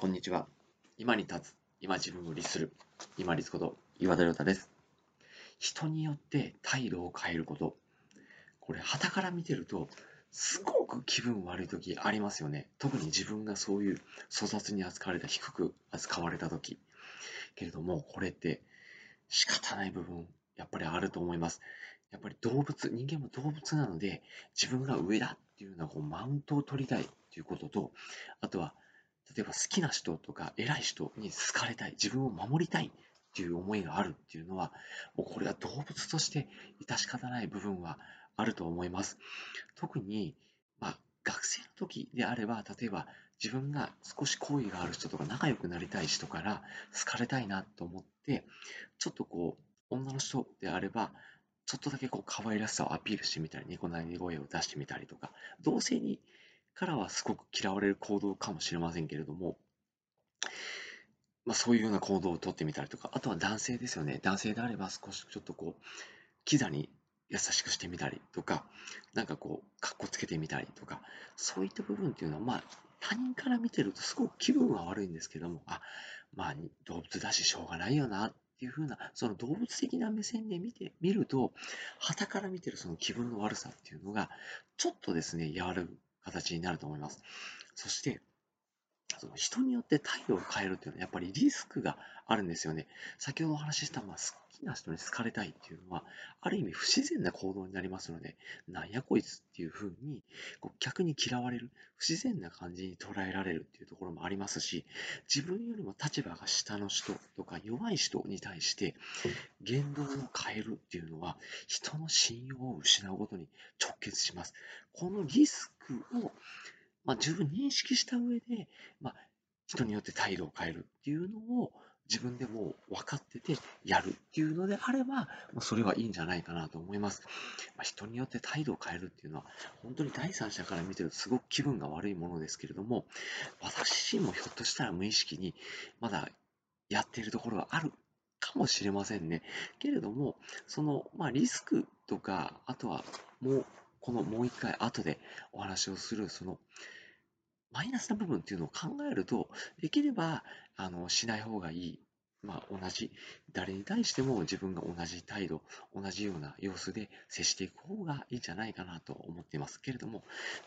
こんにちは。今に立つ、今自分を律する、今律こと岩田亮太です。人によって態度を変えること。これ、旗から見てると、すごく気分悪い時ありますよね。特に自分がそういう粗雑に扱われた、低く扱われた時。けれども、これって仕方ない部分、やっぱりあると思います。やっぱり動物、人間も動物なので、自分が上だっていうようなこうマウントを取りたいっていうことと、あとは例えば好きな人とか偉い人に好かれたい、自分を守りたいっていう思いがあるっていうのは、もうこれは動物として致し方ない部分はあると思います。特に、まあ、学生の時であれば、例えば自分が少し好意がある人とか仲良くなりたい人から好かれたいなと思って、ちょっとこう、女の人であれば、ちょっとだけこう可愛らしさをアピールしてみたり、猫鳴り声を出してみたりとか、同性にからはすごく嫌われる行動かもしれませんけれども、まあ、そういうような行動をとってみたりとか、あとは男性ですよね。男性であれば少しちょっとこう、キザに優しくしてみたりとか、なんかこう、かっこつけてみたりとか、そういった部分っていうのは、まあ、他人から見てるとすごく気分は悪いんですけども、あ、まあ、動物だししょうがないよなっていうふうな、その動物的な目線で見てみると、旗から見てるその気分の悪さっていうのが、ちょっとですね、和らぐ形になると思います。そして、その人によって態度を変えるっていうのはやっぱりリスクがあるんですよね。先ほどお話しした、まあ、好きな人に好かれたいっていうのは、ある意味不自然な行動になりますので、なんやこいつっていうふうに、逆に嫌われる、不自然な感じに捉えられるっていうところもありますし、自分よりも立場が下の人とか弱い人に対して言動を変えるっていうのは、人の信用を失うことに直結します。このリスクをまあ、十分認識した上で、まあ、人によって態度を変えるっていうのを自分でも分かっててやるっていうのであれば、もうそれはいいんじゃないかなと思います。まあ、人によって態度を変えるっていうのは、本当に第三者から見てるとすごく気分が悪いものですけれども、私自身もひょっとしたら無意識にまだやっているところがあるかもしれませんね。けれども、その、まあ、リスクとか、あとはもう、このもう一回後でお話をする、その、マイナスな部分っていうのを考えると、できれば、あの、しない方がいい。まあ、同じ、誰に対しても自分が同じ態度、同じような様子で接していく方がいいんじゃないかなと思っていますけれども、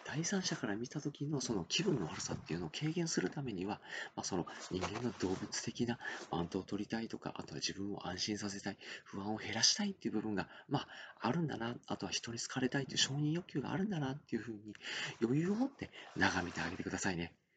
第三者から見た時のその気分の悪さっていうのを軽減するためには、まあ、その人間の動物的なマントを取りたいとか、あとは自分を安心させたい、不安を減らしたいっていう部分が、まあ、あるんだな、あとは人に好かれたいという承認欲求があるんだなっていうふうに余裕を持って眺めてあげてくださいね。